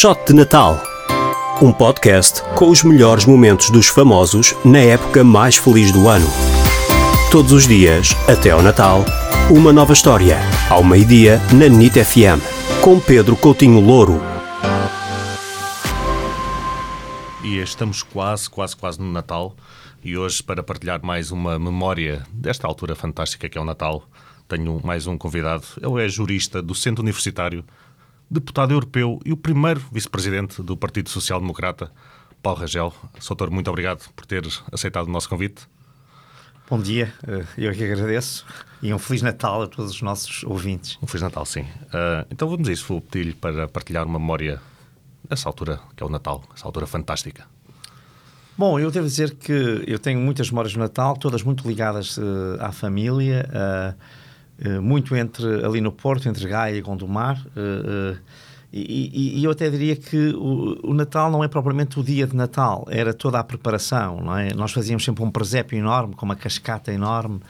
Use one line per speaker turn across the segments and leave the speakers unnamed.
Shot de Natal. Um podcast com os melhores momentos dos famosos na época mais feliz do ano. Todos os dias, até ao Natal, uma nova história. Ao meio-dia, na NIT FM. Com Pedro Coutinho Louro.
E estamos quase, quase, quase no Natal. E hoje, para partilhar mais uma memória desta altura fantástica que é o Natal, tenho mais um convidado. Ele é jurista do Centro Universitário deputado europeu e o primeiro vice-presidente do Partido Social Democrata, Paulo Rangel. Soutor, muito obrigado por ter aceitado o nosso convite.
Bom dia, eh, eu que agradeço e um Feliz Natal a todos os nossos ouvintes.
Um Feliz Natal, sim. Uh, então vamos a isso, vou pedir-lhe para partilhar uma memória dessa altura, que é o Natal, essa altura fantástica.
Bom, eu devo dizer que eu tenho muitas memórias do Natal, todas muito ligadas uh, à família. Uh, muito entre ali no Porto, entre Gaia e Gondomar. Uh, e, e, eu até diria que o, o, Natal não é propriamente o dia de Natal, era toda a preparação, não é? Nós fazíamos sempre um presépio enorme, com uma cascata enorme,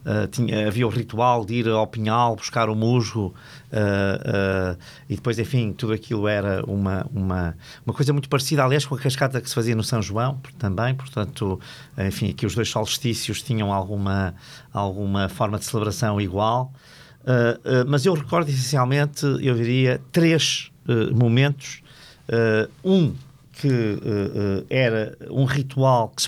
Uh, tinha, havia o ritual de ir ao pinhal buscar o musgo uh, uh, e depois, enfim, tudo aquilo era uma, uma, uma coisa muito parecida, aliás, com a cascata que se fazia no São João também, portanto, enfim, aqui os dois solstícios tinham alguma, alguma forma de celebração igual. Mas eu recordo essencialmente, eu diria, três momentos. um que era um ritual que se